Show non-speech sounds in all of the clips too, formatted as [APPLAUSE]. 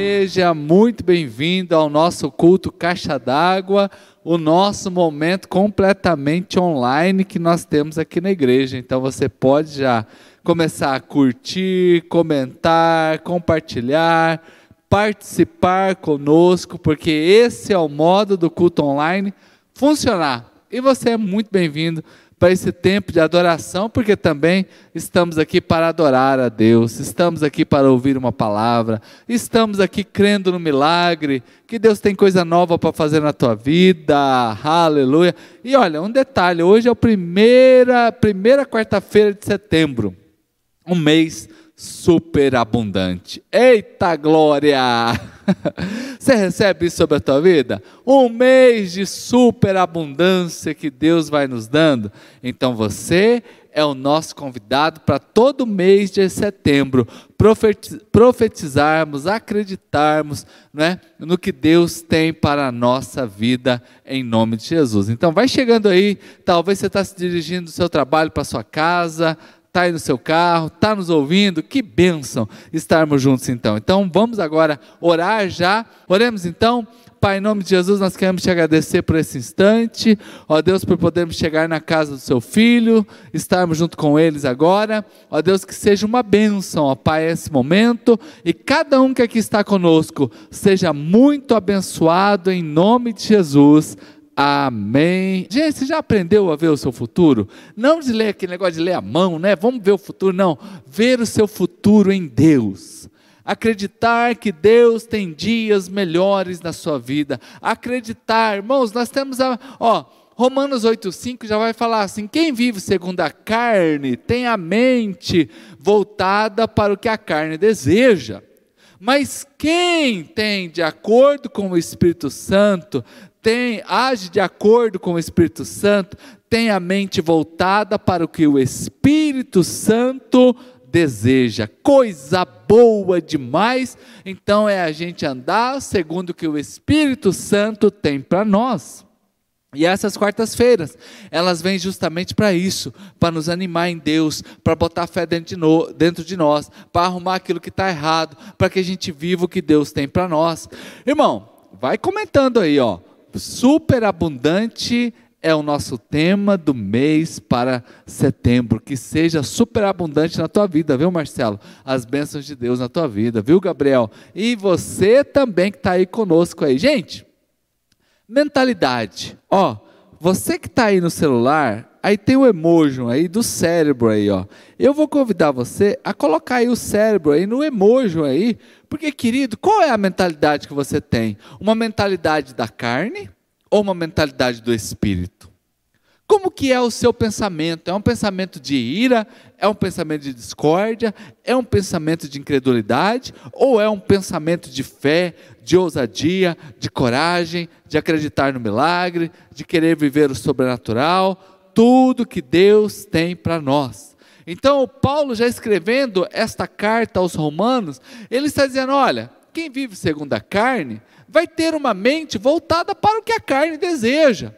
Seja muito bem-vindo ao nosso culto Caixa d'Água, o nosso momento completamente online que nós temos aqui na igreja. Então você pode já começar a curtir, comentar, compartilhar, participar conosco, porque esse é o modo do culto online funcionar. E você é muito bem-vindo para esse tempo de adoração, porque também estamos aqui para adorar a Deus, estamos aqui para ouvir uma palavra, estamos aqui crendo no milagre, que Deus tem coisa nova para fazer na tua vida, aleluia. E olha, um detalhe: hoje é a primeira, primeira quarta-feira de setembro, um mês superabundante. Eita glória! [LAUGHS] Você recebe isso sobre a tua vida? Um mês de superabundância que Deus vai nos dando. Então você é o nosso convidado para todo mês de setembro profetizarmos, acreditarmos né, no que Deus tem para a nossa vida em nome de Jesus. Então vai chegando aí, talvez você está se dirigindo do seu trabalho para sua casa, está aí no seu carro, está nos ouvindo, que bênção estarmos juntos então. Então vamos agora orar já. Oremos então. Pai, em nome de Jesus, nós queremos te agradecer por esse instante, ó Deus, por podermos chegar na casa do seu filho, estarmos junto com eles agora, ó Deus, que seja uma bênção, ó Pai, esse momento, e cada um que aqui está conosco seja muito abençoado em nome de Jesus. Amém. Gente, você já aprendeu a ver o seu futuro? Não de ler aquele negócio de ler a mão, né? Vamos ver o futuro, não. Ver o seu futuro em Deus. Acreditar que Deus tem dias melhores na sua vida. Acreditar, irmãos, nós temos a, ó, Romanos 8,5 já vai falar assim: quem vive segundo a carne tem a mente voltada para o que a carne deseja. Mas quem tem, de acordo com o Espírito Santo, tem, age de acordo com o Espírito Santo, tem a mente voltada para o que o Espírito Santo deseja. Coisa boa demais. Então é a gente andar segundo o que o Espírito Santo tem para nós. E essas quartas-feiras, elas vêm justamente para isso, para nos animar em Deus, para botar fé dentro de, no, dentro de nós, para arrumar aquilo que está errado, para que a gente viva o que Deus tem para nós. Irmão, vai comentando aí, ó superabundante é o nosso tema do mês para setembro. Que seja superabundante na tua vida, viu, Marcelo? As bênçãos de Deus na tua vida, viu, Gabriel? E você também que está aí conosco aí. Gente, mentalidade. Ó, você que está aí no celular, aí tem o emoji aí do cérebro aí, ó. Eu vou convidar você a colocar aí o cérebro aí no emoji aí, porque querido, qual é a mentalidade que você tem? Uma mentalidade da carne ou uma mentalidade do espírito? Como que é o seu pensamento? É um pensamento de ira? É um pensamento de discórdia? É um pensamento de incredulidade? Ou é um pensamento de fé, de ousadia, de coragem, de acreditar no milagre, de querer viver o sobrenatural? tudo que Deus tem para nós. Então, Paulo, já escrevendo esta carta aos Romanos, ele está dizendo: olha, quem vive segundo a carne vai ter uma mente voltada para o que a carne deseja.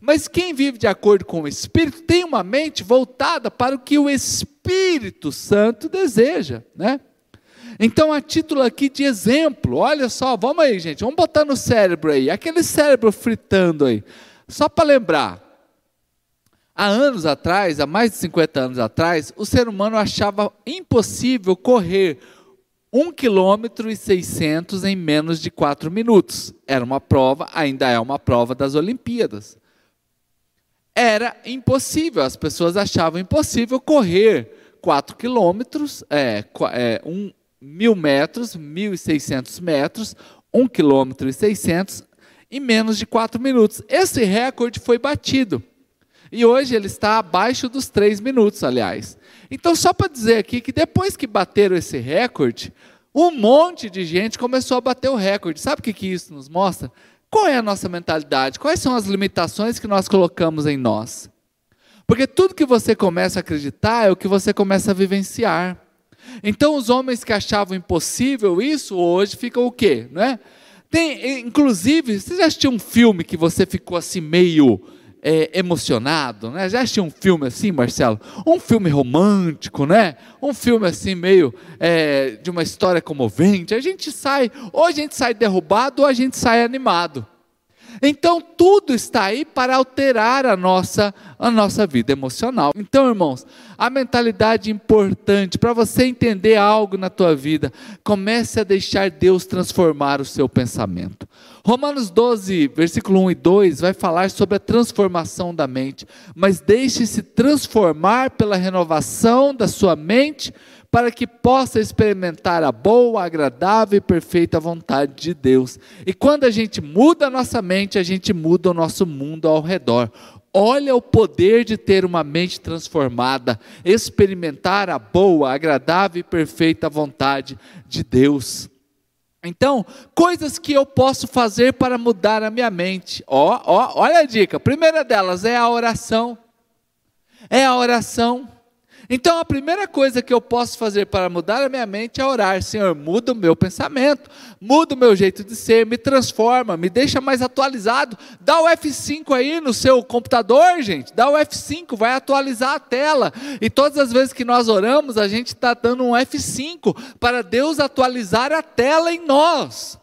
Mas quem vive de acordo com o Espírito tem uma mente voltada para o que o Espírito Santo deseja, né? Então, a título aqui de exemplo, olha só, vamos aí, gente, vamos botar no cérebro aí, aquele cérebro fritando aí. Só para lembrar, Há anos atrás, há mais de 50 anos atrás, o ser humano achava impossível correr 1 km e 600 em menos de 4 minutos. Era uma prova, ainda é uma prova das Olimpíadas. Era impossível, as pessoas achavam impossível correr 4 quilômetros, é, é, um, mil metros, 1.600 metros, 1 quilômetro e 600 em menos de 4 minutos. Esse recorde foi batido. E hoje ele está abaixo dos três minutos, aliás. Então, só para dizer aqui que depois que bateram esse recorde, um monte de gente começou a bater o recorde. Sabe o que, que isso nos mostra? Qual é a nossa mentalidade? Quais são as limitações que nós colocamos em nós? Porque tudo que você começa a acreditar é o que você começa a vivenciar. Então, os homens que achavam impossível isso, hoje ficam o quê? Não é? Tem, inclusive, você já assistiu um filme que você ficou assim meio é, emocionado, né? Já assistiu um filme assim, Marcelo? Um filme romântico, né? Um filme assim meio é, de uma história comovente. A gente sai, ou a gente sai derrubado, ou a gente sai animado. Então tudo está aí para alterar a nossa a nossa vida emocional. Então, irmãos, a mentalidade importante para você entender algo na tua vida, comece a deixar Deus transformar o seu pensamento. Romanos 12, versículo 1 e 2 vai falar sobre a transformação da mente, mas deixe-se transformar pela renovação da sua mente para que possa experimentar a boa, agradável e perfeita vontade de Deus. E quando a gente muda a nossa mente, a gente muda o nosso mundo ao redor. Olha o poder de ter uma mente transformada, experimentar a boa, agradável e perfeita vontade de Deus. Então, coisas que eu posso fazer para mudar a minha mente. Ó, ó, olha a dica. A primeira delas é a oração. É a oração. Então a primeira coisa que eu posso fazer para mudar a minha mente é orar. Senhor, muda o meu pensamento, muda o meu jeito de ser, me transforma, me deixa mais atualizado. Dá o F5 aí no seu computador, gente. Dá o F5, vai atualizar a tela. E todas as vezes que nós oramos, a gente está dando um F5 para Deus atualizar a tela em nós.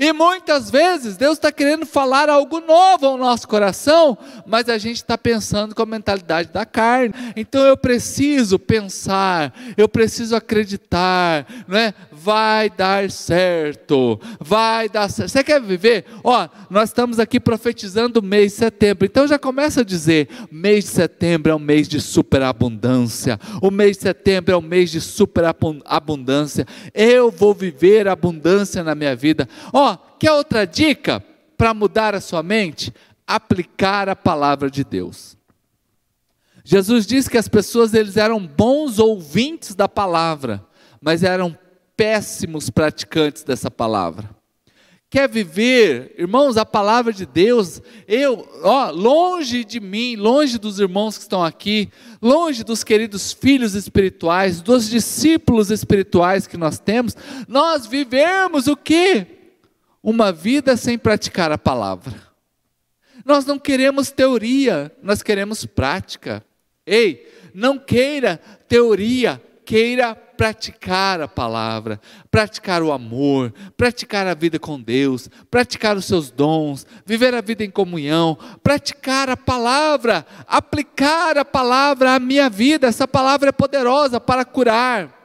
E muitas vezes Deus está querendo falar algo novo ao nosso coração, mas a gente está pensando com a mentalidade da carne. Então eu preciso pensar, eu preciso acreditar, não é? vai dar certo, vai dar certo. Você quer viver? Ó, nós estamos aqui profetizando o mês de setembro, então já começa a dizer: mês de setembro é um mês de superabundância, o mês de setembro é um mês de superabundância, eu vou viver abundância na minha vida. Ó, quer outra dica para mudar a sua mente? Aplicar a palavra de Deus. Jesus disse que as pessoas eles eram bons ouvintes da palavra, mas eram péssimos praticantes dessa palavra. Quer viver, irmãos, a palavra de Deus, eu, ó, longe de mim, longe dos irmãos que estão aqui, longe dos queridos filhos espirituais, dos discípulos espirituais que nós temos, nós vivemos o que? Uma vida sem praticar a palavra. Nós não queremos teoria, nós queremos prática. Ei, não queira teoria, queira praticar a palavra, praticar o amor, praticar a vida com Deus, praticar os seus dons, viver a vida em comunhão, praticar a palavra, aplicar a palavra à minha vida. Essa palavra é poderosa para curar.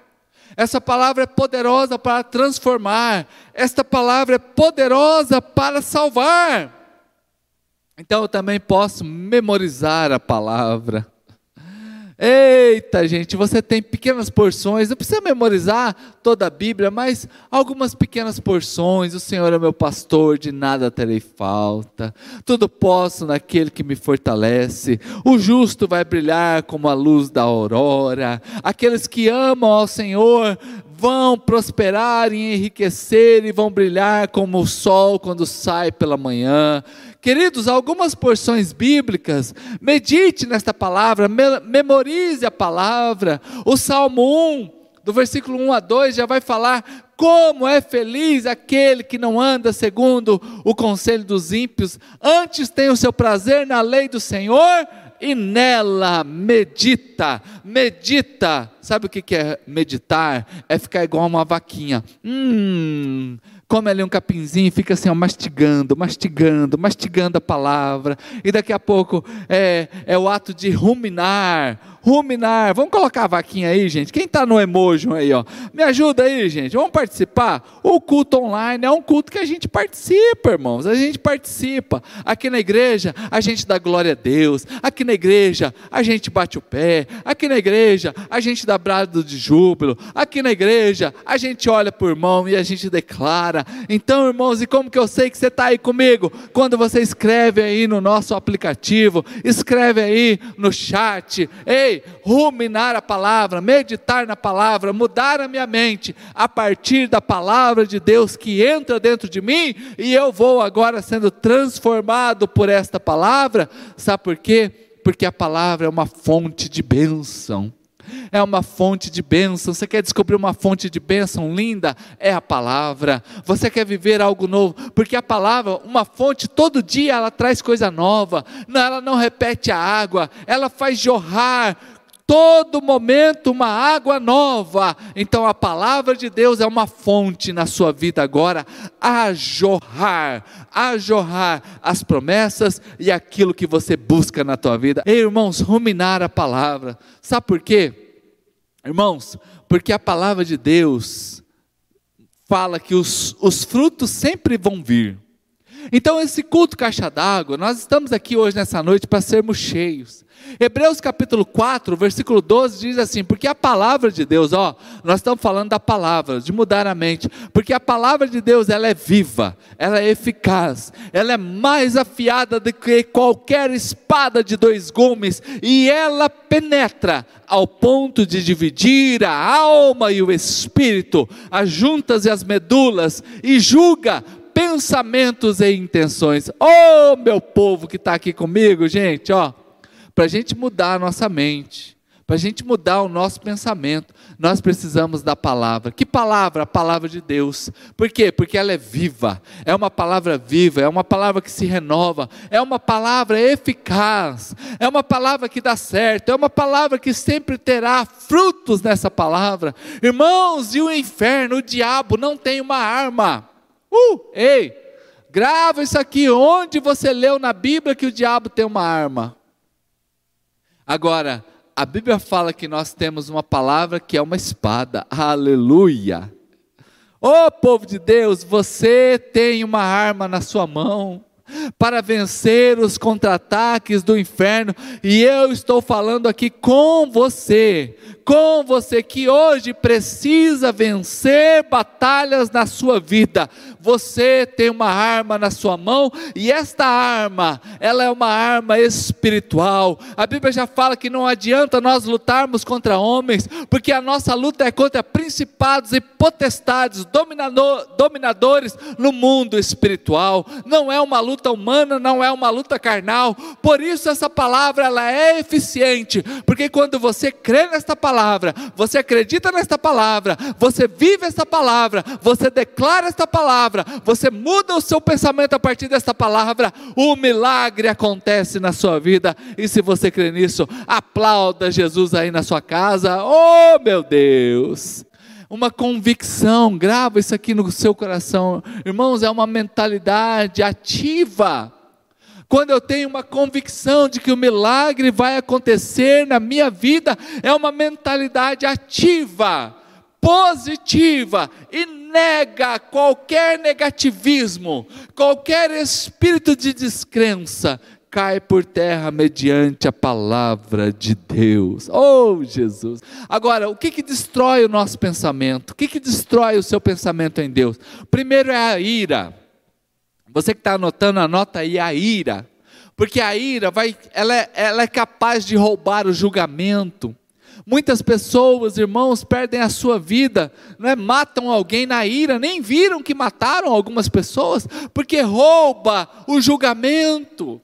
Essa palavra é poderosa para transformar. Esta palavra é poderosa para salvar. Então eu também posso memorizar a palavra. Eita, gente, você tem pequenas porções, não precisa memorizar toda a Bíblia, mas algumas pequenas porções. O Senhor é meu pastor, de nada terei falta. Tudo posso naquele que me fortalece. O justo vai brilhar como a luz da aurora. Aqueles que amam ao Senhor vão prosperar e enriquecer e vão brilhar como o sol quando sai pela manhã. Queridos, algumas porções bíblicas, medite nesta palavra, memorize a palavra. O Salmo 1, do versículo 1 a 2, já vai falar como é feliz aquele que não anda segundo o conselho dos ímpios, antes tem o seu prazer na lei do Senhor e nela medita, medita. Sabe o que é meditar? É ficar igual uma vaquinha. Hum, come ali um capinzinho e fica assim, ó, mastigando, mastigando, mastigando a palavra, e daqui a pouco é, é o ato de ruminar, ruminar. Vamos colocar a vaquinha aí, gente. Quem está no emoji aí, ó? Me ajuda aí, gente. Vamos participar? O culto online é um culto que a gente participa, irmãos. A gente participa. Aqui na igreja, a gente dá glória a Deus. Aqui na igreja, a gente bate o pé. Aqui na igreja, a gente dá brado de júbilo. Aqui na igreja, a gente olha para o irmão e a gente declara. Então, irmãos, e como que eu sei que você está aí comigo? Quando você escreve aí no nosso aplicativo, escreve aí no chat. Ei, ruminar a palavra, meditar na palavra, mudar a minha mente a partir da palavra de Deus que entra dentro de mim e eu vou agora sendo transformado por esta palavra. Sabe por quê? Porque a palavra é uma fonte de bênção. É uma fonte de bênção. Você quer descobrir uma fonte de bênção linda? É a palavra. Você quer viver algo novo? Porque a palavra, uma fonte, todo dia ela traz coisa nova. Ela não repete a água, ela faz jorrar todo momento uma água nova. Então a palavra de Deus é uma fonte na sua vida agora a jorrar, a jorrar as promessas e aquilo que você busca na tua vida. Ei, irmãos, ruminar a palavra. Sabe por quê? Irmãos, porque a palavra de Deus fala que os, os frutos sempre vão vir. Então, esse culto caixa d'água, nós estamos aqui hoje nessa noite para sermos cheios. Hebreus capítulo 4, versículo 12 diz assim: Porque a palavra de Deus, ó, nós estamos falando da palavra, de mudar a mente, porque a palavra de Deus, ela é viva, ela é eficaz, ela é mais afiada do que qualquer espada de dois gumes, e ela penetra ao ponto de dividir a alma e o espírito, as juntas e as medulas, e julga pensamentos e intenções. Oh, meu povo que está aqui comigo, gente, ó para a gente mudar a nossa mente, para a gente mudar o nosso pensamento, nós precisamos da palavra. Que palavra? A palavra de Deus. Por quê? Porque ela é viva, é uma palavra viva, é uma palavra que se renova, é uma palavra eficaz, é uma palavra que dá certo, é uma palavra que sempre terá frutos nessa palavra. Irmãos, e o inferno, o diabo não tem uma arma. Uh, ei, grava isso aqui. Onde você leu na Bíblia que o diabo tem uma arma? Agora, a Bíblia fala que nós temos uma palavra que é uma espada. Aleluia! Ô oh, povo de Deus, você tem uma arma na sua mão para vencer os contra-ataques do inferno, e eu estou falando aqui com você, com você que hoje precisa vencer batalhas na sua vida. Você tem uma arma na sua mão e esta arma, ela é uma arma espiritual. A Bíblia já fala que não adianta nós lutarmos contra homens, porque a nossa luta é contra principados e potestades, dominador, dominadores no mundo espiritual. Não é uma luta humana, não é uma luta carnal. Por isso essa palavra ela é eficiente, porque quando você crê nesta palavra, você acredita nesta palavra, você vive esta palavra, você declara esta palavra, você muda o seu pensamento a partir desta palavra, o milagre acontece na sua vida. E se você crê nisso, aplauda Jesus aí na sua casa. Oh, meu Deus! Uma convicção, grava isso aqui no seu coração, irmãos, é uma mentalidade ativa. Quando eu tenho uma convicção de que o milagre vai acontecer na minha vida, é uma mentalidade ativa, positiva e nega qualquer negativismo, qualquer espírito de descrença cai por terra mediante a palavra de Deus. Oh, Jesus! Agora, o que, que destrói o nosso pensamento? O que, que destrói o seu pensamento em Deus? Primeiro é a ira. Você que está anotando, anota aí a ira. Porque a ira vai, ela é, ela é capaz de roubar o julgamento. Muitas pessoas, irmãos, perdem a sua vida, não é? matam alguém na ira, nem viram que mataram algumas pessoas, porque rouba o julgamento.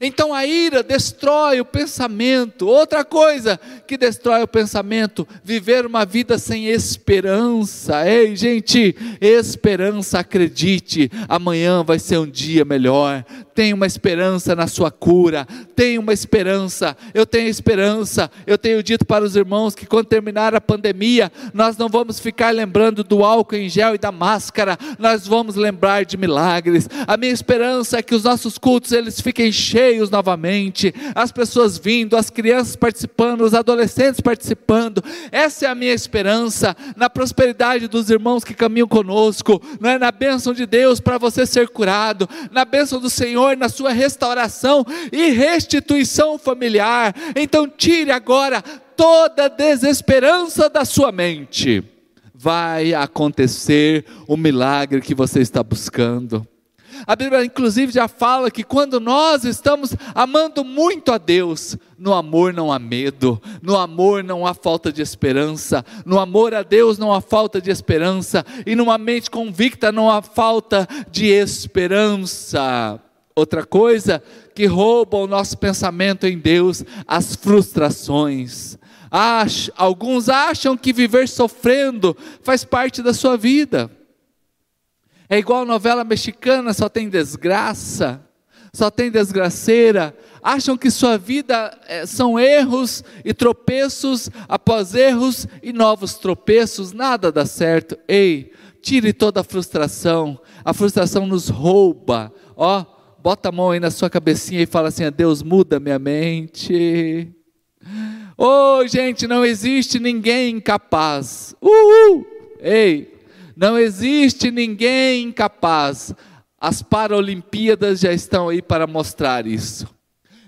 Então a ira destrói o pensamento. Outra coisa que destrói o pensamento, viver uma vida sem esperança. Ei, gente, esperança, acredite, amanhã vai ser um dia melhor. Tem uma esperança na sua cura, tem uma esperança. Eu tenho esperança. Eu tenho dito para os irmãos que quando terminar a pandemia, nós não vamos ficar lembrando do álcool em gel e da máscara, nós vamos lembrar de milagres. A minha esperança é que os nossos cultos eles fiquem cheios novamente, as pessoas vindo, as crianças participando, os adolescentes participando. Essa é a minha esperança na prosperidade dos irmãos que caminham conosco, não é na bênção de Deus para você ser curado, na bênção do Senhor na sua restauração e restituição familiar. Então tire agora toda desesperança da sua mente. Vai acontecer o milagre que você está buscando. A Bíblia, inclusive, já fala que quando nós estamos amando muito a Deus, no amor não há medo, no amor não há falta de esperança, no amor a Deus não há falta de esperança, e numa mente convicta não há falta de esperança. Outra coisa que rouba o nosso pensamento em Deus, as frustrações. Alguns acham que viver sofrendo faz parte da sua vida. É igual novela mexicana, só tem desgraça, só tem desgraceira. Acham que sua vida é, são erros e tropeços após erros e novos tropeços, nada dá certo. Ei, tire toda a frustração. A frustração nos rouba. Ó, bota a mão aí na sua cabecinha e fala assim: Deus, muda minha mente. Oh, gente, não existe ninguém incapaz. Uhul! Ei, não existe ninguém incapaz. As Paralimpíadas já estão aí para mostrar isso.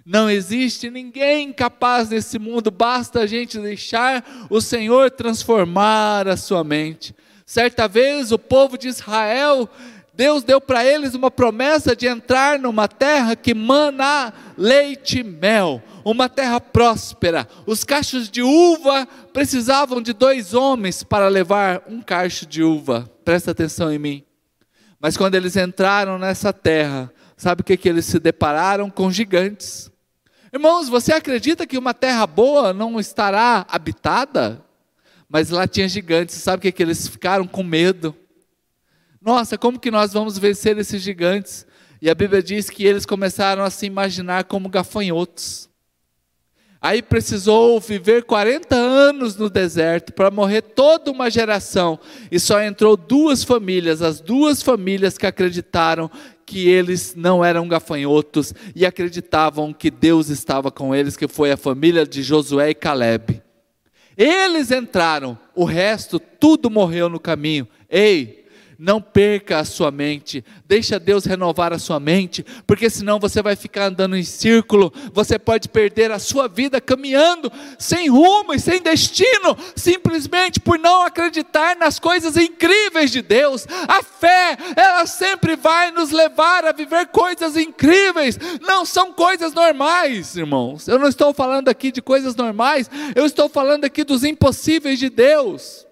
Não existe ninguém incapaz nesse mundo, basta a gente deixar o Senhor transformar a sua mente. Certa vez o povo de Israel Deus deu para eles uma promessa de entrar numa terra que mana leite e mel, uma terra próspera. Os cachos de uva precisavam de dois homens para levar um cacho de uva. Presta atenção em mim. Mas quando eles entraram nessa terra, sabe o que, que eles se depararam? Com gigantes. Irmãos, você acredita que uma terra boa não estará habitada? Mas lá tinha gigantes, sabe o que, que eles ficaram com medo? Nossa, como que nós vamos vencer esses gigantes? E a Bíblia diz que eles começaram a se imaginar como gafanhotos. Aí precisou viver 40 anos no deserto para morrer toda uma geração. E só entrou duas famílias, as duas famílias que acreditaram que eles não eram gafanhotos e acreditavam que Deus estava com eles, que foi a família de Josué e Caleb. Eles entraram, o resto tudo morreu no caminho. Ei, não perca a sua mente, deixa Deus renovar a sua mente, porque senão você vai ficar andando em círculo, você pode perder a sua vida caminhando sem rumo e sem destino, simplesmente por não acreditar nas coisas incríveis de Deus. A fé, ela sempre vai nos levar a viver coisas incríveis, não são coisas normais, irmãos. Eu não estou falando aqui de coisas normais, eu estou falando aqui dos impossíveis de Deus.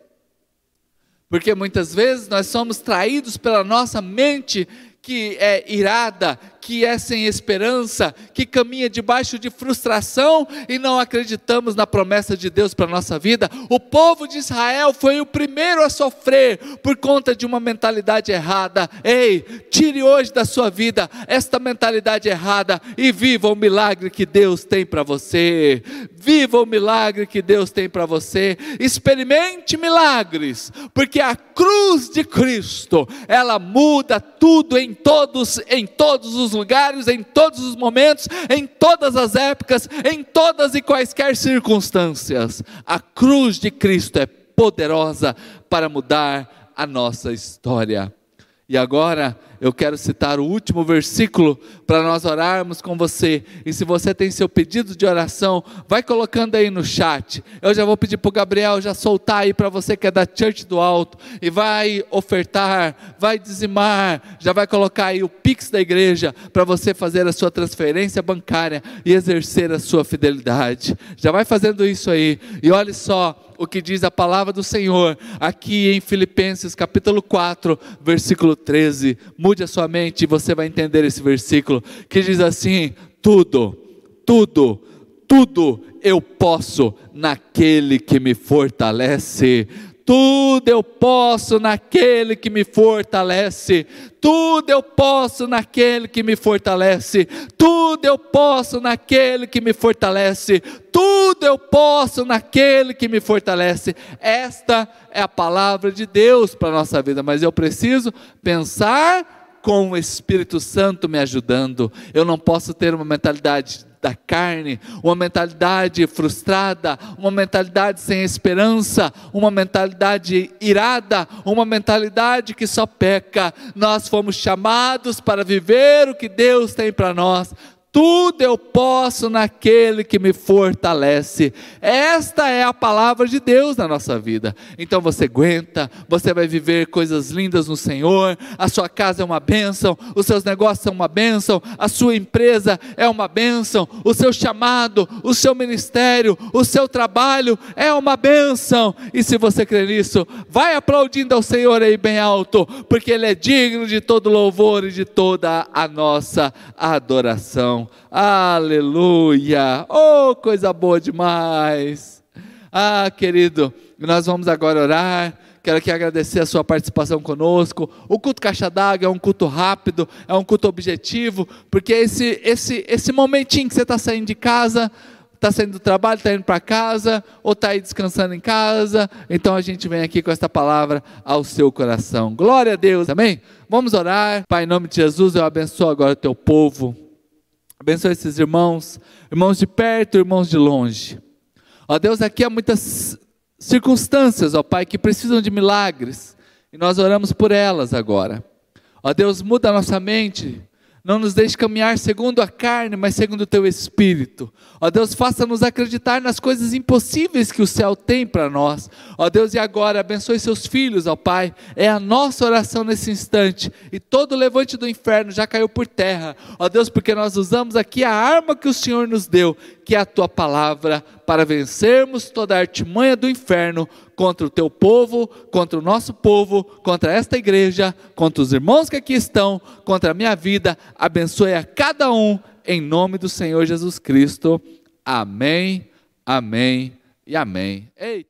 Porque muitas vezes nós somos traídos pela nossa mente que é irada, que é sem esperança, que caminha debaixo de frustração e não acreditamos na promessa de Deus para a nossa vida. O povo de Israel foi o primeiro a sofrer por conta de uma mentalidade errada. Ei, tire hoje da sua vida esta mentalidade errada e viva o milagre que Deus tem para você. Viva o milagre que Deus tem para você. Experimente milagres, porque a cruz de Cristo, ela muda tudo em todos em todos os lugares, em todos os momentos, em todas as épocas, em todas e quaisquer circunstâncias. A cruz de Cristo é poderosa para mudar a nossa história. E agora eu quero citar o último versículo para nós orarmos com você. E se você tem seu pedido de oração, vai colocando aí no chat. Eu já vou pedir para o Gabriel já soltar aí para você que é da Church do Alto. E vai ofertar, vai dizimar, já vai colocar aí o Pix da igreja para você fazer a sua transferência bancária e exercer a sua fidelidade. Já vai fazendo isso aí. E olhe só o que diz a palavra do Senhor aqui em Filipenses capítulo 4, versículo 13. Mude a sua mente e você vai entender esse versículo que diz assim: tudo, tudo, tudo eu posso naquele que me fortalece tudo eu posso naquele que me fortalece. Tudo eu posso naquele que me fortalece. Tudo eu posso naquele que me fortalece. Tudo eu posso naquele que me fortalece. Esta é a palavra de Deus para a nossa vida, mas eu preciso pensar com o Espírito Santo me ajudando. Eu não posso ter uma mentalidade da carne, uma mentalidade frustrada, uma mentalidade sem esperança, uma mentalidade irada, uma mentalidade que só peca. Nós fomos chamados para viver o que Deus tem para nós tudo eu posso naquele que me fortalece. Esta é a palavra de Deus na nossa vida. Então você aguenta, você vai viver coisas lindas no Senhor, a sua casa é uma bênção, os seus negócios são uma bênção, a sua empresa é uma bênção, o seu chamado, o seu ministério, o seu trabalho é uma bênção. E se você crê nisso, vai aplaudindo ao Senhor aí bem alto, porque Ele é digno de todo louvor e de toda a nossa adoração. Aleluia! Oh, coisa boa demais! Ah, querido, nós vamos agora orar. Quero aqui agradecer a sua participação conosco. O culto Caixa d'Água é um culto rápido, é um culto objetivo, porque esse, esse, esse momentinho que você está saindo de casa, está saindo do trabalho, está indo para casa, ou está aí descansando em casa. Então a gente vem aqui com esta palavra ao seu coração. Glória a Deus, amém? Vamos orar. Pai, em nome de Jesus, eu abençoo agora o teu povo. Abençoa esses irmãos, irmãos de perto, irmãos de longe. Ó Deus, aqui há muitas circunstâncias, ó Pai, que precisam de milagres, e nós oramos por elas agora. Ó Deus, muda a nossa mente, não nos deixe caminhar segundo a carne, mas segundo o teu espírito. Ó Deus, faça-nos acreditar nas coisas impossíveis que o céu tem para nós. Ó Deus, e agora abençoe seus filhos, ó Pai. É a nossa oração nesse instante. E todo levante do inferno já caiu por terra. Ó Deus, porque nós usamos aqui a arma que o Senhor nos deu, que é a tua palavra, para vencermos toda a artimanha do inferno contra o teu povo, contra o nosso povo, contra esta igreja, contra os irmãos que aqui estão, contra a minha vida. Abençoe a cada um, em nome do Senhor Jesus Cristo. Amém, amém e amém. Ei.